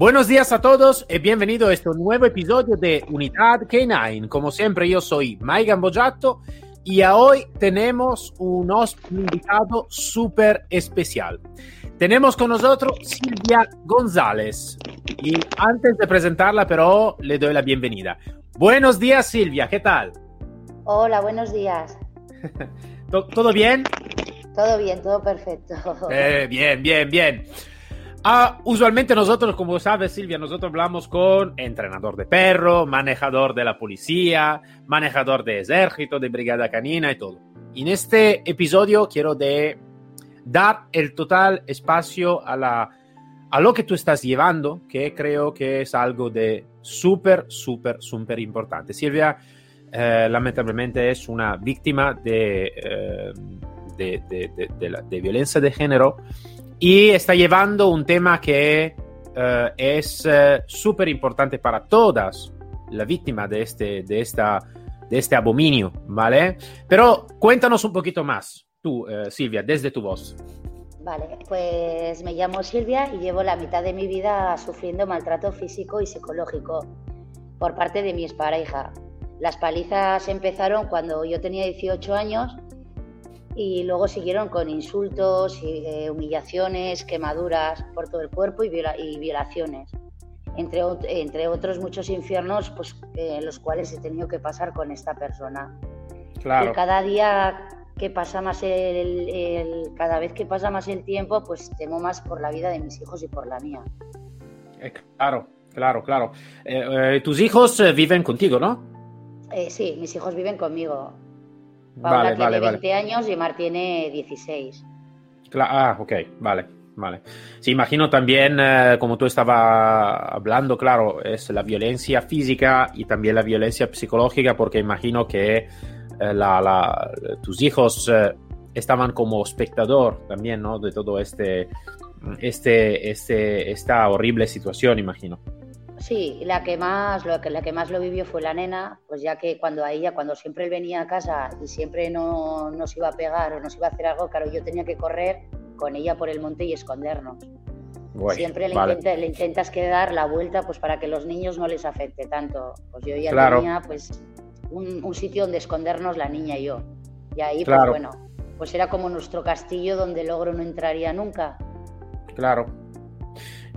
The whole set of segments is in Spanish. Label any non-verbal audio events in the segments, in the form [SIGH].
Buenos días a todos y bienvenido a este nuevo episodio de Unidad K9. Como siempre, yo soy Mike Gambojato y hoy tenemos un invitado súper especial. Tenemos con nosotros Silvia González y antes de presentarla, pero le doy la bienvenida. Buenos días, Silvia, ¿qué tal? Hola, buenos días. [LAUGHS] ¿Todo bien? Todo bien, todo perfecto. Eh, bien, bien, bien. Ah, usualmente nosotros, como sabes Silvia, nosotros hablamos con entrenador de perro, manejador de la policía, manejador de ejército, de brigada canina y todo. En este episodio quiero de dar el total espacio a, la, a lo que tú estás llevando, que creo que es algo de súper, súper, súper importante. Silvia, eh, lamentablemente, es una víctima de, eh, de, de, de violencia de género y está llevando un tema que uh, es uh, súper importante para todas las víctimas de este, de, esta, de este abominio, ¿vale? Pero cuéntanos un poquito más, tú, uh, Silvia, desde tu voz. Vale, pues me llamo Silvia y llevo la mitad de mi vida sufriendo maltrato físico y psicológico por parte de mi expareja. Las palizas empezaron cuando yo tenía 18 años y luego siguieron con insultos, y, eh, humillaciones, quemaduras por todo el cuerpo y, y violaciones, entre, entre, otros muchos infiernos pues, eh, los cuales he tenido que pasar con esta persona. Claro. Y cada día que pasa más el, el, cada vez que pasa más el tiempo, pues temo más por la vida de mis hijos y por la mía. Eh, claro, claro, claro. tus hijos viven contigo, ¿no? sí, mis hijos viven conmigo. Paula vale, tiene 20 años y Mar tiene 16. ah, ok, vale, vale. Sí, imagino también, eh, como tú estabas hablando, claro, es la violencia física y también la violencia psicológica, porque imagino que eh, la, la, tus hijos eh, estaban como espectador también, ¿no? De todo este, este, este, esta horrible situación, imagino. Sí, la que más lo que la que más lo vivió fue la nena, pues ya que cuando a ella, cuando siempre él venía a casa y siempre no nos iba a pegar o nos iba a hacer algo, claro, yo tenía que correr con ella por el monte y escondernos. siempre le, intentas que dar la vuelta pues para que los niños no les afecte tanto. Pues yo ya tenía pues un, sitio donde escondernos la niña y yo. Y ahí, pues bueno, pues era como nuestro castillo donde el ogro no entraría nunca. Claro,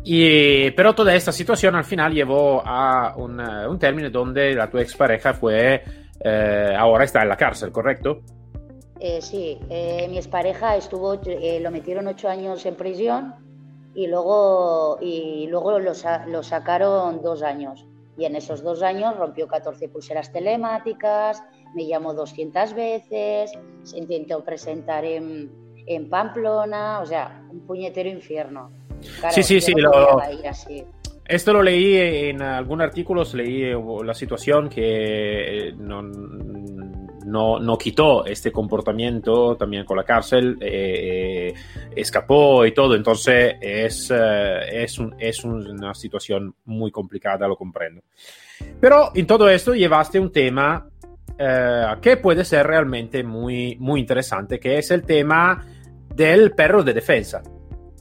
y, pero toda esta situación al final llevó a un, un término donde la tu expareja fue, eh, ahora está en la cárcel, ¿correcto? Eh, sí, eh, mi expareja estuvo, eh, lo metieron ocho años en prisión y luego, y luego lo, lo, sacaron dos años. Y en esos dos años rompió 14 pulseras telemáticas, me llamó 200 veces, se intentó presentar en, en Pamplona, o sea, un puñetero infierno sí, sí, sí. Esto lo leí en algún artículo, leí eh, la situación que eh, no, no, no, quitó este comportamiento también con la cárcel, eh, escapó y todo, entonces es, es, un, es, una situación muy complicada, lo comprendo. Pero en todo esto llevaste un tema que puede ser realmente muy, muy interesante, que es el tema del perro de defensa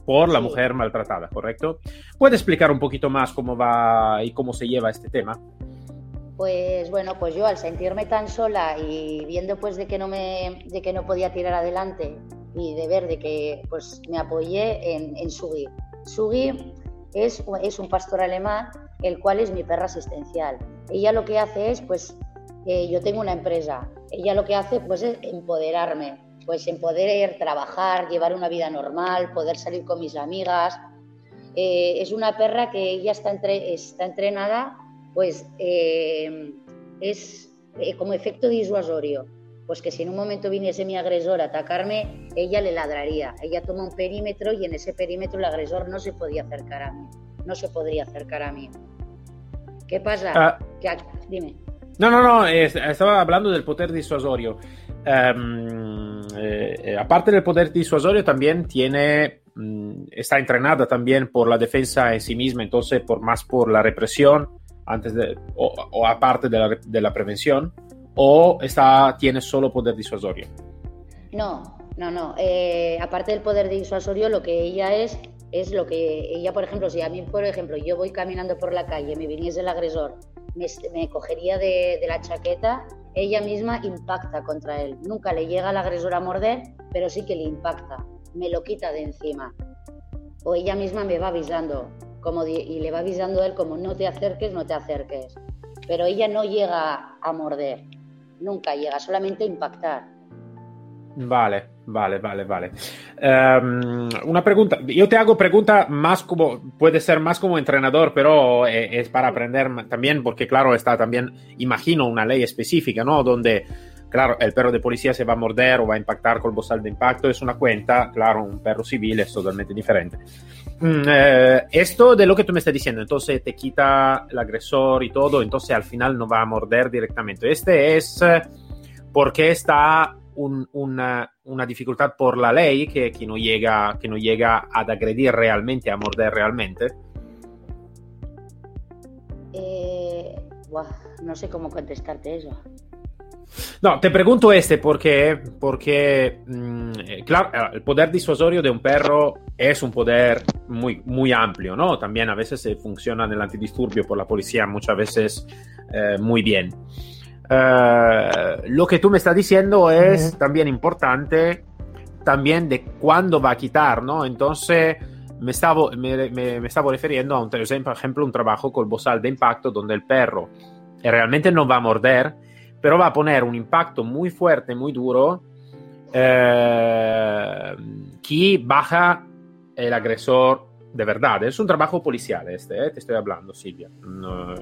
por la mujer maltratada, ¿correcto? ¿Puede explicar un poquito más cómo va y cómo se lleva este tema? Pues bueno, pues yo al sentirme tan sola y viendo pues de que no me, de que no podía tirar adelante y de ver de que pues me apoyé en, en Sugi. Sugi es, es un pastor alemán, el cual es mi perra asistencial. Ella lo que hace es, pues, eh, yo tengo una empresa. Ella lo que hace pues es empoderarme, pues en poder trabajar, llevar una vida normal, poder salir con mis amigas. Eh, es una perra que ella está, entre, está entrenada, pues eh, es eh, como efecto disuasorio. Pues que si en un momento viniese mi agresor a atacarme, ella le ladraría. Ella toma un perímetro y en ese perímetro el agresor no se podía acercar a mí. no se podría acercar a mí. ¿Qué pasa? Ah. dime. No, no, no, estaba hablando del poder disuasorio. Em, eh, aparte del poder disuasorio, también tiene, mm, está entrenada también por la defensa en sí misma, entonces por más por la represión antes de, o, aparte de la, de la, prevención, o está, tiene solo poder disuasorio. No, no, no. Eh, aparte del poder disuasorio, lo que ella es es lo que ella, por ejemplo, si a mí, por ejemplo, yo voy caminando por la calle, me viniese el agresor, me, cogería de, la chaqueta, ella misma impacta contra él. Nunca le llega al agresor a morder, pero sí que le impacta, me lo quita de encima. O ella misma me va avisando, como y le va avisando a él como no te acerques, no te acerques. Pero ella no llega a morder, nunca llega, solamente a impactar. Vale, vale, vale, vale. Em, una pregunta, yo te hago pregunta más como, puede ser más como entrenador, pero eh, es para aprender también, porque claro, está también, imagino una ley específica, ¿no? Donde, claro, el perro de policía se va a morder o va a impactar con el bozal de impacto, es una cuenta, claro, un perro civil es totalmente diferente. Mm, eh, esto de lo que tú me estás diciendo, entonces te quita el agresor y todo, entonces al final no va a morder directamente. Este es eh, porque está una, dificultad por la ley que, no llega, que no llega a agredir realmente, a morder realmente? Eh, no sé cómo contestarte eso. No, te pregunto este porque, porque mm, eh, claro, eh, el poder disuasorio de un perro es un poder muy, muy amplio, ¿no? También a veces funciona en el antidisturbio por la policía, muchas veces muy bien. Eh, lo que tú me estás diciendo es también importante, también de cuándo va a quitar, ¿no? Entonces, me estaba, me, me, estaba refiriendo a un, por ejemplo, un trabajo con bozal de impacto donde el perro realmente no va a morder, pero va a poner un impacto muy fuerte, muy duro, eh, que baja el agresor de verdad. Es un trabajo policial este, eh, te estoy hablando, Silvia. No,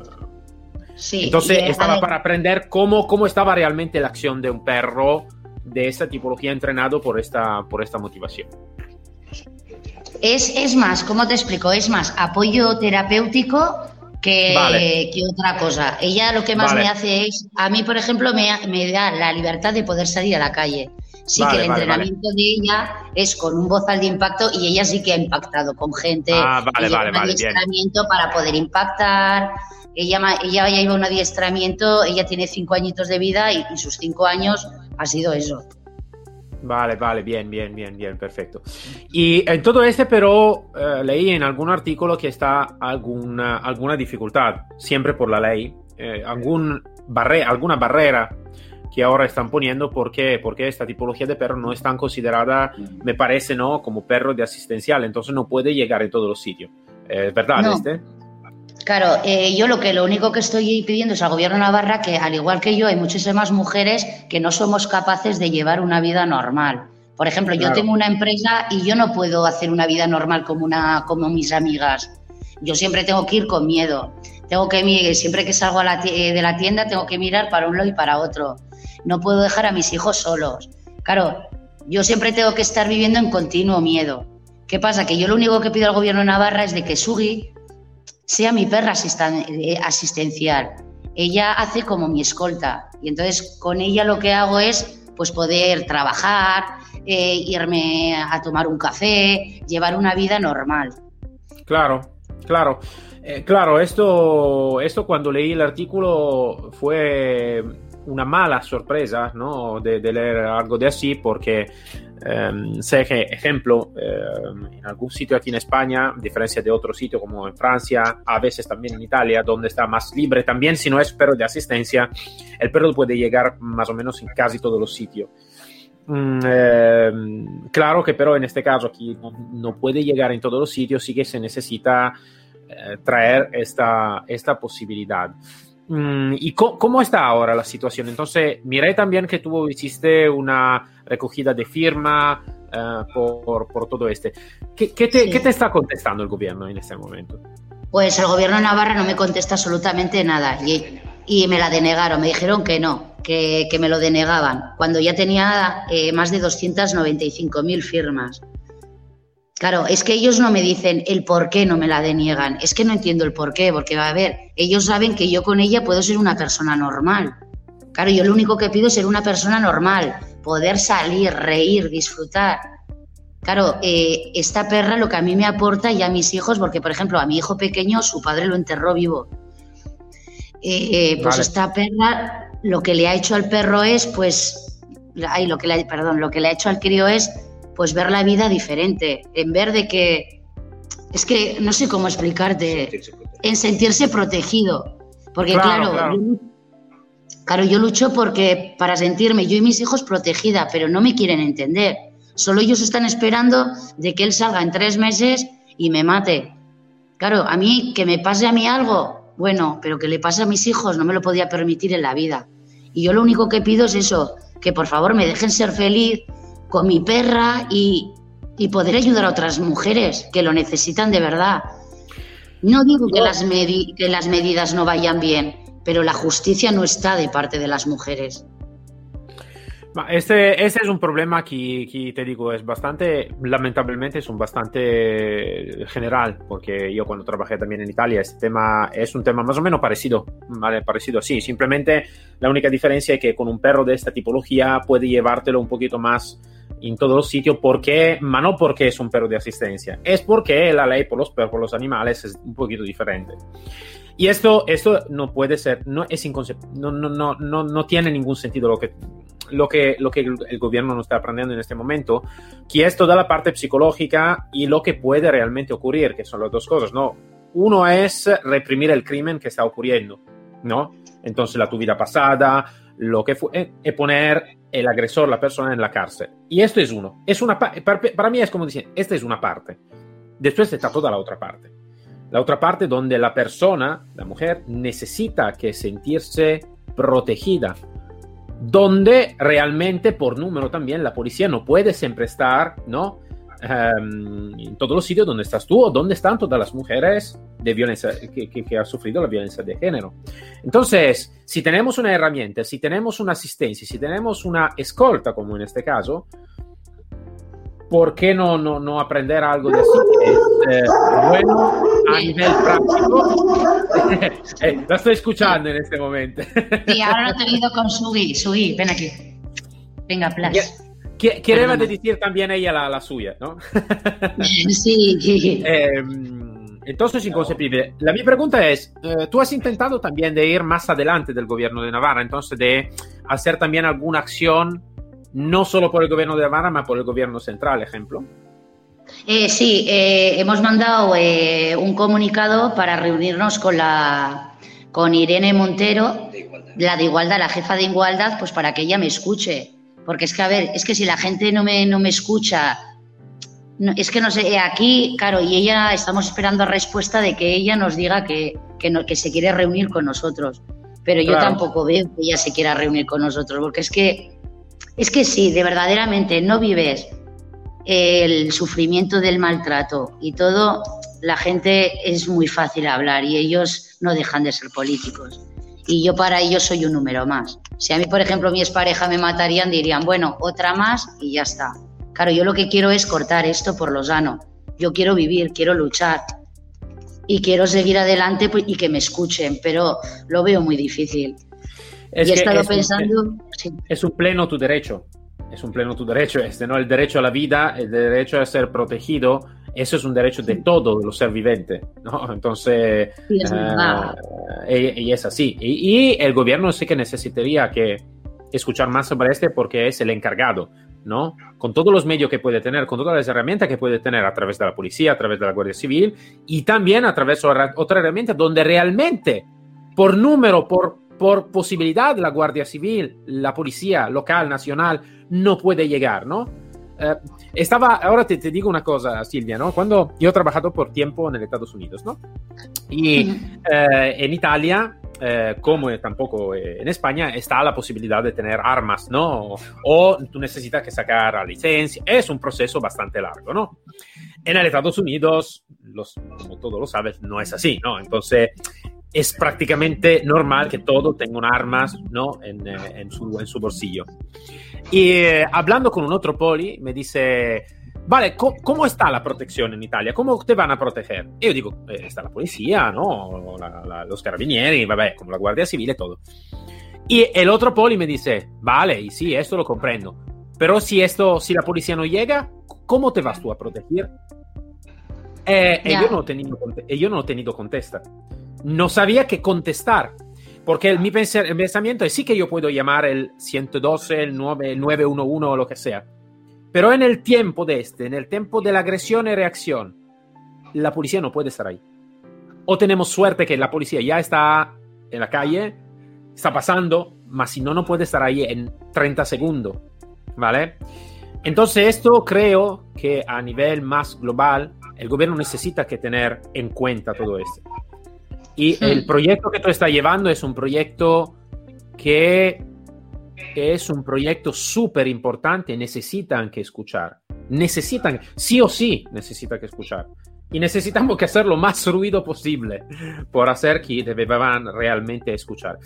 entonces estaba para aprender cómo, cómo estaba realmente la acción de un perro de esta tipología entrenado por esta, por esta motivación. Es, es más, ¿cómo te explico? Es más apoyo terapéutico que, que otra cosa. Ella lo que más me hace es, a mí, por ejemplo, me, me, da la libertad de poder salir a la calle. Sí que el entrenamiento de ella es con un bozal de impacto y ella sí que ha impactado con gente. Ah, vale, vale, vale. entrenamiento para poder impactar, ella, ella ya iba a un adiestramiento, ella tiene cinco añitos de vida y, sus cinco años ha sido eso. Vale, vale, bien, bien, bien, bien, perfecto. Y en todo este, pero eh, leí en algún artículo que está alguna, alguna dificultad, siempre por la ley, eh, algún barre, alguna barrera que ahora están poniendo porque, porque esta tipología de perro no es tan considerada, me parece, ¿no? Como perro de asistencial, entonces no puede llegar en todos los sitios. ¿Es verdad este? Claro, eh, yo lo que lo único que estoy pidiendo es al gobierno de Navarra que, al igual que yo, hay muchísimas mujeres que no somos capaces de llevar una vida normal. Por ejemplo, yo tengo una empresa y yo no puedo hacer una vida normal como una, como mis amigas. Yo siempre tengo que ir con miedo. Tengo que siempre que salgo eh, de la tienda tengo que mirar para un lado y para otro. No puedo dejar a mis hijos solos. Claro, yo siempre tengo que estar viviendo en continuo miedo. ¿Qué pasa? Que yo lo único que pido al gobierno de Navarra es de que Sugi sea mi perra eh, asistencial. Ella hace como mi escolta y entonces con ella lo que hago es pues poder trabajar, eh, irme a tomar un café, llevar una vida normal. Claro, claro. Eh, claro, esto, esto cuando leí el artículo fue una mala sorpresa ¿no? de, leer algo de así porque em, sé que, ejemplo, em, en algún sitio aquí en España, a diferencia de otro sitio como en Francia, a veces también en Italia, donde está más libre también, si no es perro de asistencia, el perro puede llegar más o menos en casi todos los sitios. Mm, em, claro que pero en este caso aquí no, puede llegar en todos los sitios, sí que se necesita eh, traer esta, esta posibilidad. Mm, ¿Y cómo, está ahora la situación? Entonces, miré también que tú hiciste una recogida de firma eh, por, todo este. ¿Qué, te, está contestando el gobierno en este momento? Pues el gobierno de Navarra no me contesta absolutamente nada y, me la denegaron, me dijeron que no, que, me lo denegaban, cuando ya tenía eh, más de 295.000 firmas. Claro, es que ellos no me dicen el por qué no me la deniegan. Es que no entiendo el por qué, porque a ver, ellos saben que yo con ella puedo ser una persona normal. Claro, yo lo único que pido es ser una persona normal, poder salir, reír, disfrutar. Claro, eh, esta perra lo que a mí me aporta y a mis hijos, porque por ejemplo a mi hijo pequeño su padre lo enterró vivo. Eh, pues esta perra lo que le ha hecho al perro es, pues, ay, lo que le, perdón, lo que le ha hecho al crío es pues ver la vida diferente, en ver de que, es que no sé cómo explicarte, en sentirse protegido. Porque claro, claro. Yo, lucho porque para sentirme yo y mis hijos protegida, pero no me quieren entender. Solo ellos están esperando de que él salga en tres meses y me mate. Claro, a mí, que me pase a mí algo, bueno, pero que le pase a mis hijos no me lo podía permitir en la vida. Y yo lo único que pido es eso, que por favor me dejen ser feliz, con mi perra y, poder ayudar a otras mujeres que lo necesitan de verdad. No digo que las, que las medidas no vayan bien, pero la justicia no está de parte de las mujeres. Este, este, es un problema que, que, te digo, es bastante, lamentablemente es un bastante general, porque yo cuando trabajé también en Italia, este tema es un tema más o menos parecido, ¿vale? Parecido, sí, simplemente la única diferencia es que con un perro de esta tipología puede llevártelo un poquito más en todos los sitios, porque, ma no porque es un perro de asistencia, es porque la ley por los perros, por los animales es un poquito diferente. Y esto, esto no puede ser, no es no, no, no, no, no tiene ningún sentido lo que, lo que, lo que el, gobierno nos está aprendiendo en este momento, que es toda la parte psicológica y lo que puede realmente ocurrir, que son las dos cosas, ¿no? Uno es reprimir el crimen que está ocurriendo, ¿no? Entonces la tu vida pasada, lo que fue, eh, y poner el agresor, la persona en la cárcel. Y esto es uno. Es una para, para mí es como decir, esta es una parte. Después está toda la otra parte. La otra parte donde la persona, la mujer, necesita que sentirse protegida. Donde realmente, por número también, la policía no puede siempre estar, ¿no? Em, en todos los sitios donde estás tú o donde están todas las mujeres de violencia, que, que, han sufrido la violencia de género. Entonces, si tenemos una herramienta, si tenemos una asistencia, si tenemos una escolta, como en este caso, ¿por qué no, no, no aprender algo de así? Es eh, bueno a nivel práctico. [LAUGHS] eh, la estoy escuchando en este momento. sí, ahora lo he tenido con Sugi. Sugi, ven aquí. Venga, plus. Quería decir también ella la, la suya, ¿no? [LAUGHS] sí. Eh, entonces, inconcebible. La mi pregunta es, eh, tú has intentado también de ir más adelante del gobierno de Navarra, entonces de hacer también alguna acción, no solo por el gobierno de Navarra, sino por el gobierno central, ejemplo. Eh, sí, eh, hemos mandado un comunicado para reunirnos con la con Irene Montero, la de igualdad, la jefa de igualdad, pues para que ella me escuche porque es que, a ver, es que si la gente no me, no me escucha, es que no sé, aquí, claro, y ella, estamos esperando respuesta de que ella nos diga que, que, que se quiere reunir con nosotros. Pero yo tampoco veo que ella se quiera reunir con nosotros, porque es que, es que sí, de verdaderamente no vives el sufrimiento del maltrato y todo, la gente es muy fácil hablar y ellos no dejan de ser políticos y yo para ellos soy un número más. Si a mí, por ejemplo, mi expareja me matarían, dirían, bueno, otra más y ya está. Claro, yo lo que quiero es cortar esto por lo sano. Yo quiero vivir, quiero luchar y quiero seguir adelante pues, y que me escuchen, pero lo veo muy difícil. y he estado pensando... Es un pleno tu derecho, es un pleno tu derecho, este, ¿no? El derecho a la vida, el derecho a ser protegido, eso es un derecho de todos los seres vivientes, ¿no? Entonces, eh, y, es así. Y, el gobierno sí que necesitaría que escuchar más sobre este porque es el encargado, ¿no? Con todos los medios que puede tener, con todas las herramientas que puede tener a través de la policía, a través de la Guardia Civil y también a través de otra herramienta donde realmente, por número, por, por posibilidad, la Guardia Civil, la policía local, nacional, no puede llegar, ¿no? Eh, estaba, ahora te, te, digo una cosa, Silvia, ¿no? Cuando yo he trabajado por tiempo en Estados Unidos, ¿no? Y eh, en Italia, eh, como tampoco en España, está la posibilidad de tener armas, ¿no? O tú necesitas que sacar la licencia. Es un proceso bastante largo, ¿no? En Estados Unidos, los, como todos lo sabes, no es así, ¿no? Entonces, es prácticamente normal que todo tenga armas ¿no? en, en, su, en su bolsillo. Y eh, hablando con un otro poli, me dice, vale, ¿cómo está la protección en Italia? ¿Cómo te van a proteger? Y yo digo, eh, está la policía, ¿no? los carabinieri, vabbè, como la Guardia Civil y todo. Y el otro poli me dice, vale, y sí, esto lo comprendo. Pero si esto, si la policía no llega, ¿cómo te vas tú a proteger? Eh, y yo, no he tenido, yo no he tenido contesta. No sabía qué contestar. Porque mi, pensamiento es sí que yo puedo llamar el 112, el 9, el 911 o lo que sea. Pero en el tiempo de este, en el tiempo de la agresión y reacción, la policía no puede estar ahí. O tenemos suerte que la policía ya está en la calle, está pasando, mas si no, no puede estar ahí en 30 segundos. ¿Vale? Entonces esto creo que a nivel más global, el gobierno necesita que tener en cuenta todo esto. Y el proyecto que tú estás llevando es un proyecto que es un proyecto súper importante, necesitan que escuchar. Necesitan, sí o sí, necesitan que escuchar. Y necesitamos que hacer lo más ruido posible por hacer que deban realmente escuchar.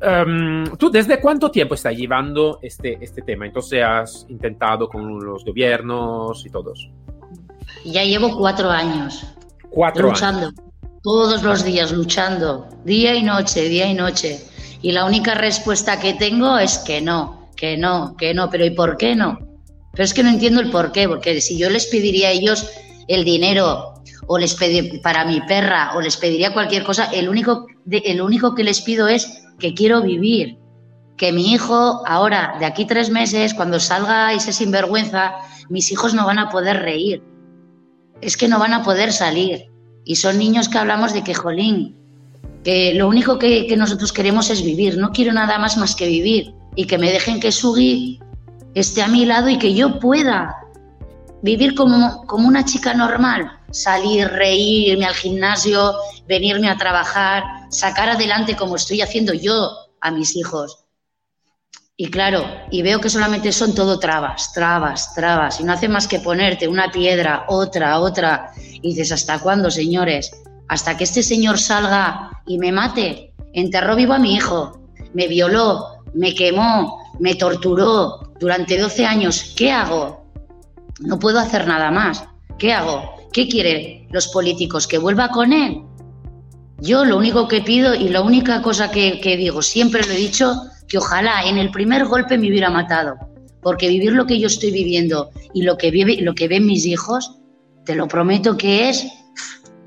Um, ¿Tú desde cuánto tiempo estás llevando este, este tema? Entonces has intentado con los gobiernos y todos. Ya llevo cuatro años. Cuatro luchando. Todos los días luchando, día y noche, día y noche. Y la única respuesta que tengo es que no, que no, que no. Pero ¿y por qué no? Pero es que no entiendo el por qué, porque si yo les pediría a ellos el dinero o les pediría para mi perra o les pediría cualquier cosa, el único, el único que les pido es que quiero vivir. Que mi hijo ahora, de aquí tres meses, cuando salga ese sinvergüenza, mis hijos no van a poder reír. Es que no van a poder salir. Y son niños que hablamos de que, jolín, que lo único que, nosotros queremos es vivir. No quiero nada más más que vivir. Y que me dejen que Sugi esté a mi lado y que yo pueda vivir como, como una chica normal. Salir, reírme al gimnasio, venirme a trabajar, sacar adelante como estoy haciendo yo a mis hijos. Y claro, y veo que solamente son todo trabas, trabas, trabas, y no hace más que ponerte una piedra, otra, otra. Y dices, ¿hasta cuándo, señores? Hasta que este señor salga y me mate. Enterró vivo a mi hijo, me violó, me quemó, me torturó durante 12 años. ¿Qué hago? No puedo hacer nada más. ¿Qué hago? ¿Qué quieren los políticos? ¿Que vuelva con él? Yo lo único que pido y la única cosa que, que digo, siempre lo he dicho, que ojalá en el primer golpe me hubiera matado, porque vivir lo que yo estoy viviendo y lo que, vive, lo que ven mis hijos, te lo prometo que es,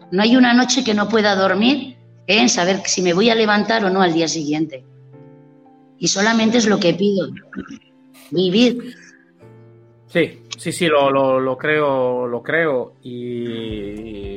no hay una noche que no pueda dormir en saber si me voy a levantar o no al día siguiente. Y solamente es lo que pido, vivir. Sí, sí, sí, lo, lo, lo creo, lo creo. Y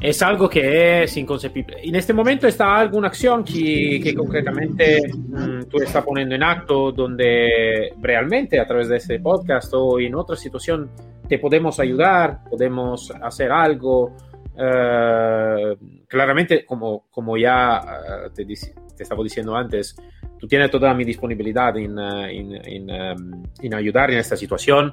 es algo que es inconcebible. En este momento está alguna acción que, que concretamente mm, tú estás poniendo en acto donde realmente a través de este podcast o en otra situación te podemos ayudar, podemos hacer algo. Uh, claramente, como, como ya uh, te, te, estaba diciendo antes, tú tienes toda mi disponibilidad en, uh, en, en, um, en ayudar en esta situación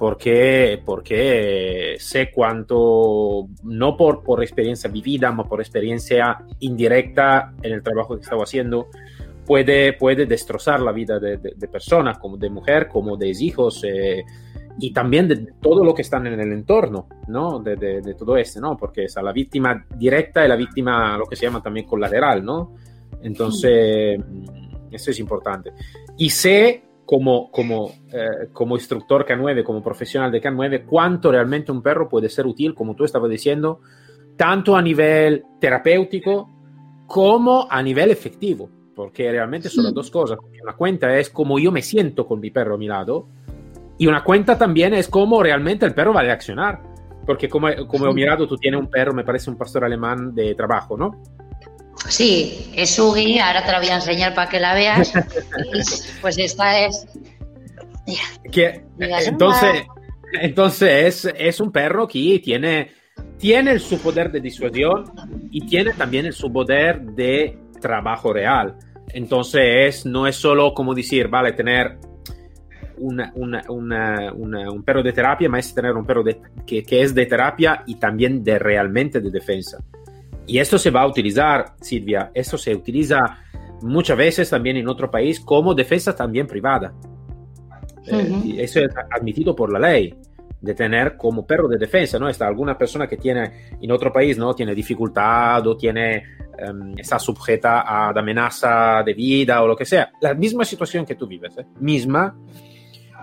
porque, porque sé cuánto, no por, por experiencia vivida, sino por experiencia indirecta en el trabajo que estaba haciendo, puede, puede destrozar la vida de, de, de personas, como de mujer, como de hijos, eh, y también de todo lo que están en el entorno, ¿no? De, de, todo esto, ¿no? Porque es la víctima directa y la víctima, lo que se llama también colateral, ¿no? Entonces, eso es importante. Y sé como, como, eh, como instructor K9, como profesional de K9, cuánto realmente un perro puede ser útil, como tú estabas diciendo, tanto a nivel terapéutico como a nivel efectivo, porque realmente son las dos cosas. Una cuenta es como yo me siento con mi perro a mi lado y una cuenta también es cómo realmente el perro va a reaccionar, porque como, como he mirado, tú tienes un perro, me parece un pastor alemán de trabajo, ¿no? Sí, es Ugi, ahora te la voy a enseñar para que la veas. [LAUGHS] pues esta es. Que, entonces, entonces es, es, un perro que tiene, tiene su poder de disuasión y tiene también su poder de trabajo real. Entonces no es solo como decir, vale, tener una, una, una, un perro de terapia, más tener un perro de, que, que es de terapia y también de realmente de defensa. Y esto se va a utilizar, Silvia, esto se utiliza muchas veces también en otro país como defensa también privada. Uh -huh. eh, eso es admitido por la ley. de tener como perro de defensa, ¿no? Está alguna persona que tiene en otro país, ¿no? Tiene dificultad o tiene, um, está sujeta a amenaza de vida o lo que sea. La misma situación que tú vives, ¿eh? misma,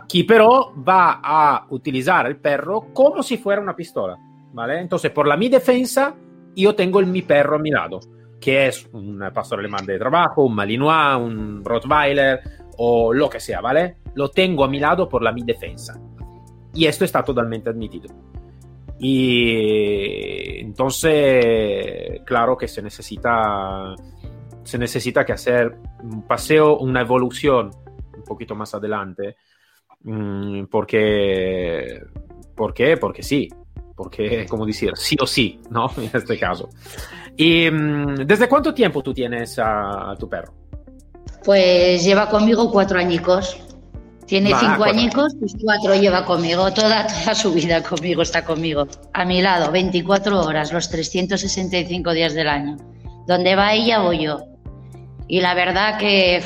que pero va a utilizar el perro como si fuera una pistola, ¿vale? Entonces, por la mi defensa, yo tengo el mi perro a mi lado, que es un pastor alemán de trabajo, un malinois, un rottweiler o lo que sea, ¿vale? Lo tengo a mi lado por la mi defensa. Y esto está totalmente admitido. Y entonces, claro que se necesita, se necesita que hacer un paseo, una evolución un poquito más adelante, mm, porque, ¿por qué? Porque sí, porque, como decir, sí o sí, ¿no? [LAUGHS] En este caso. ¿Y mm, desde cuánto tiempo tú tienes a, tu perro? Pues lleva conmigo cuatro añicos. Tiene cinco añicos, pues cuatro lleva conmigo, toda, toda su vida conmigo, está conmigo, a mi lado, 24 horas, los 365 días del año. Donde va ella, voy yo. Y la verdad que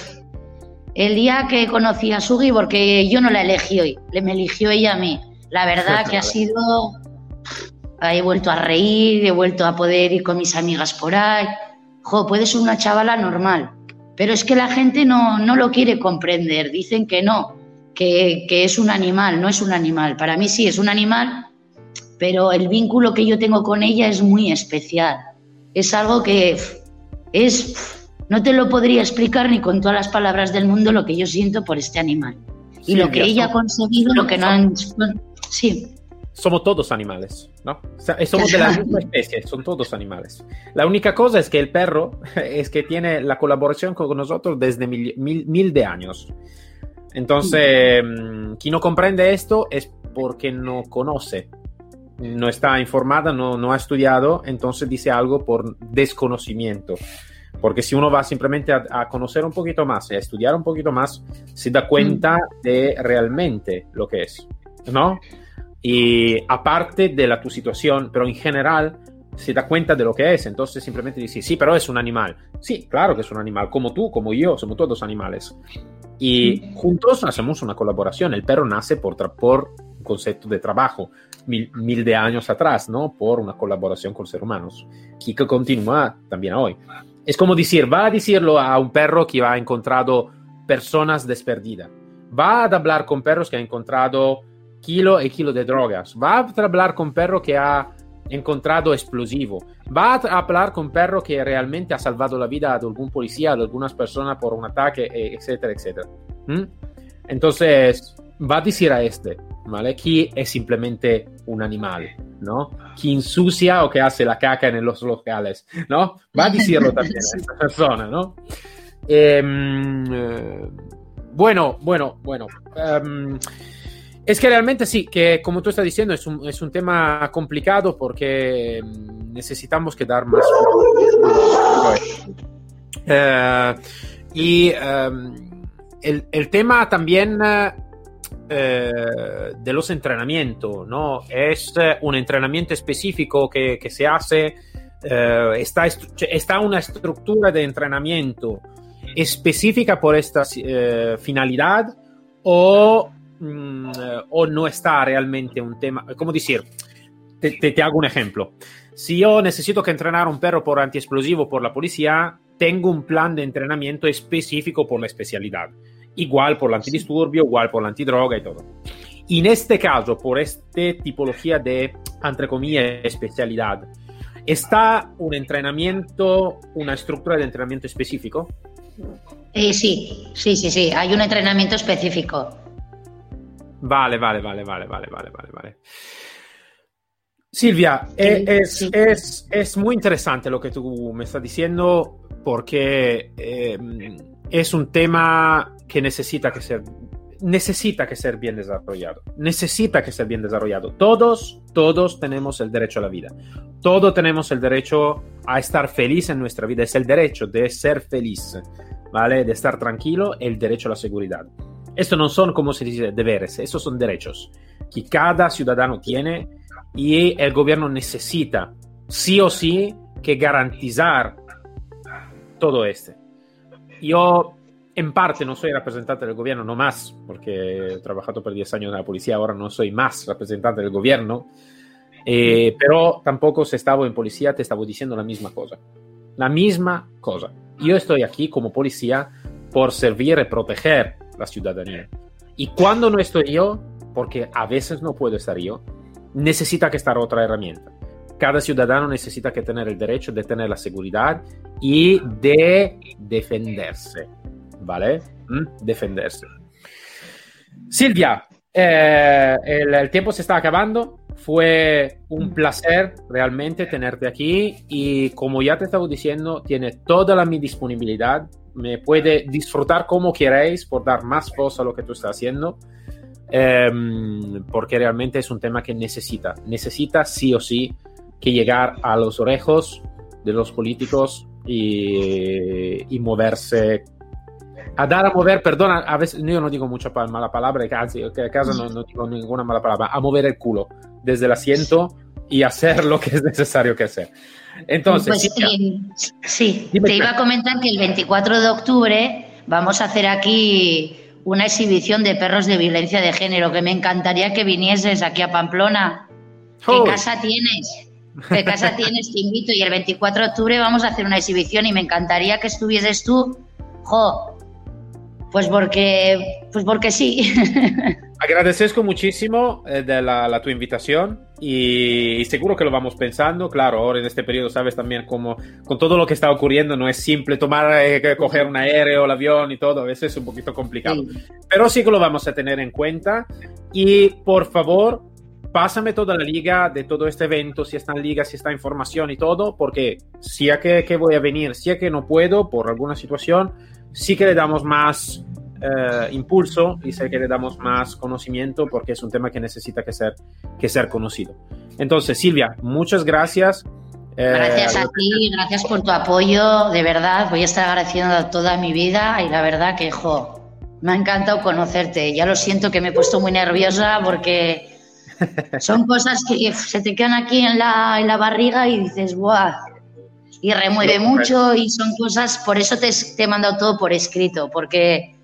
el día que conocí a Sugi, porque yo no la elegí hoy, me eligió ella a mí, la verdad [LAUGHS] que ha sido... He vuelto a reír, he vuelto a poder ir con mis amigas por ahí. Jo, puede ser una chavala normal, pero es que la gente no, no lo quiere comprender, dicen que no, que, es un animal, no es un animal. Para mí sí es un animal, pero el vínculo que yo tengo con ella es muy especial. Es algo que es, no te lo podría explicar ni con todas las palabras del mundo lo que yo siento por este animal. Y lo que ella ha conseguido, lo que no han... Sí. Somos todos animales, ¿no? Somos de la [LAUGHS] misma especie, son todos animales. La única cosa es que el perro [LAUGHS] es que tiene la colaboración con nosotros desde mil, mil de años. Entonces, mm, quien no comprende esto es porque no conoce, no está informada, no, no ha estudiado, entonces dice algo por desconocimiento. Porque si uno va simplemente a, conocer un poquito más y a estudiar un poquito más, se da cuenta mm. de realmente lo que es, ¿no? Y aparte de la tu situación, pero en general, se da cuenta de lo que es, entonces simplemente dice, sí, pero es un animal. Sí, claro que es un animal, como tú, como yo, somos todos animales. Y juntos hacemos una colaboración. El perro nace por, por un concepto de trabajo, mil, mil, de años atrás, ¿no? Por una colaboración con seres humanos, que continúa también hoy. Es como decir, va a decirlo a un perro que ha encontrado personas desperdidas. Va a hablar con perros que ha encontrado kilo y kilo de drogas. Va a hablar con perro que ha encontrado explosivo. Va a hablar con perro que realmente ha salvado la vida de algún policía, de algunas personas por un ataque, eh, etcétera, etcétera. ¿Mm? Entonces, va a decir a este, ¿vale? Que es simplemente un animal, ¿no? Que ensucia o que hace la caca en los locales, ¿no? Va a decirlo [LAUGHS] también a esta persona, ¿no? Em, eh, bueno, bueno, bueno. Um, es que realmente sí, que como tú estás diciendo, es un, es un tema complicado porque mm, necesitamos que dar más. Eh, y em, el, el, tema también eh, de los entrenamientos, ¿no? Es un entrenamiento específico que, que se hace, eh, está, está una estructura de entrenamiento específica por esta finalidad o Mm, eh, o no está realmente un tema, ¿cómo decir? Te, te, hago un ejemplo. Si yo necesito que entrenar un perro por antiexplosivo por la policía, tengo un plan de entrenamiento específico por la especialidad. Igual por el antidisturbio, igual por la antidroga y todo. Y en este caso, por esta tipología de, entre comillas, especialidad, ¿está un entrenamiento, una estructura de entrenamiento específico? Eh, sí, sí, sí, sí. Hay un entrenamiento específico. Vale, vale, vale, vale, vale, vale, vale, vale. Silvia, es, es, es, muy interesante lo que tú me estás diciendo porque eh, es un tema que necesita que ser necesita que ser bien desarrollado. Necesita que ser bien desarrollado. Todos, todos tenemos el derecho a la vida. Todos tenemos el derecho a estar feliz en nuestra vida. Es el derecho de ser feliz, ¿vale? De estar tranquilo, el derecho a la seguridad. Esto no son, como se dice, deberes, estos son derechos que cada ciudadano tiene y el gobierno necesita, sí o sí, que garantizar todo este. Yo en parte no soy representante del gobierno, no más, porque he trabajado por 10 años en la policía, ahora no soy más representante del gobierno, eh, pero tampoco si estaba en policía te estaba diciendo la misma cosa. La misma cosa. Yo estoy aquí como policía por servir y proteger la ciudadanía. Y cuando no estoy yo, porque a veces no puedo estar yo, necesita que estar otra herramienta. Cada ciudadano necesita que tener el derecho de tener la seguridad y de defenderse. ¿Vale? ¿Mm? Defenderse. Silvia, eh, el, el, tiempo se está acabando. Fue un placer realmente tenerte aquí y como ya te estaba diciendo, tiene toda la mi disponibilidad. Me puede disfrutar como queráis por dar más voz a lo que tú estás haciendo. Um, porque realmente es un tema que necesita, necesita sí o sí que llegar a los orejos de los políticos y, y moverse a dar a mover, perdona, a veces yo no digo mucha mala palabra, casi, que a casa no, no, digo ninguna mala palabra, a mover el culo desde el asiento y hacer lo que es necesario que hacer. Entonces, pues, sí, sí te iba a comentar que el 24 de octubre vamos a hacer aquí una exhibición de perros de violencia de género, que me encantaría que vinieses aquí a Pamplona. ¿Qué casa tienes? ¿Qué casa [LAUGHS] tienes? Te invito. Y el 24 de octubre vamos a hacer una exhibición y me encantaría que estuvieses tú. Jo, pues porque, pues porque sí. [LAUGHS] Agradezco muchísimo eh, de la, la, tu invitación y, y, seguro que lo vamos pensando. Claro, ahora en este periodo sabes también cómo con todo lo que está ocurriendo no es simple tomar, eh, coger un aéreo, el avión y todo, a veces es un poquito complicado. Sí. Pero sí que lo vamos a tener en cuenta y por favor, pásame toda la liga de todo este evento, si está en liga, si está información y todo, porque si es que, que voy a venir, si es que no puedo por alguna situación, sí que le damos más eh, impulso y sé que le damos más conocimiento porque es un tema que necesita que ser, que ser conocido. Entonces, Silvia, muchas gracias. Eh, gracias a ti, gracias por tu apoyo, de verdad, voy a estar agradeciendo toda mi vida y la verdad que, jo, me ha encantado conocerte. Ya lo siento que me he puesto muy nerviosa porque [LAUGHS] son cosas que se te quedan aquí en la, en la barriga y dices, ¡buah! Y remueve mucho y son cosas, por eso te, te he mandado todo por escrito, porque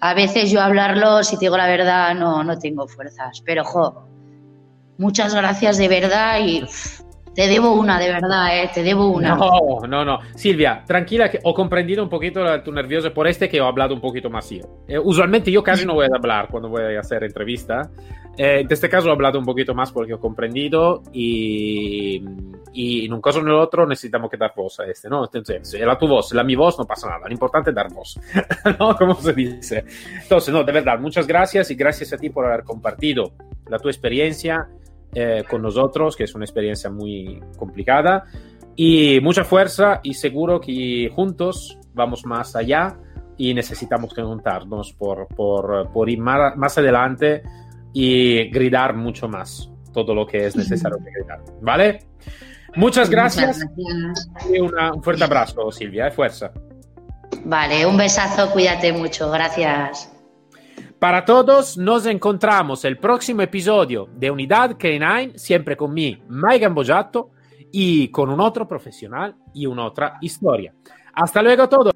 a veces yo hablarlo, si te digo la verdad, no, no tengo fuerzas. Pero, jo, muchas gracias de verdad y te debo una, de verdad, ¿eh? Te debo una. No, no, no. Silvia, tranquila, que he comprendido un poquito tu nervioso por este que he hablado un poquito más yo. Eh, usualmente yo casi no voy a hablar cuando voy a hacer entrevista. Eh, en este caso he hablado un poquito más porque he comprendido y, y en un caso o en el otro necesitamos que dar voz a este, ¿no? Entonces, la tu voz, la mi voz, no pasa nada. Lo importante es dar voz, [LAUGHS] ¿no? Como se dice. Entonces, no, de verdad, muchas gracias y gracias a ti por haber compartido la tu experiencia eh, con nosotros, que es una experiencia muy complicada. Y mucha fuerza y seguro que juntos vamos más allá y necesitamos juntarnos por, por, por ir más, más, adelante y gritar mucho más todo lo que es necesario gritar. ¿Vale? Muchas gracias. gracias. Y una, un fuerte abrazo, Silvia. Fuerza. Vale, un besazo, cuídate mucho. Gracias. Para todos, nos encontramos el próximo episodio de Unidad K9, siempre con mi Mike Gambojato y con un otro profesional y una otra historia. Hasta luego a todos.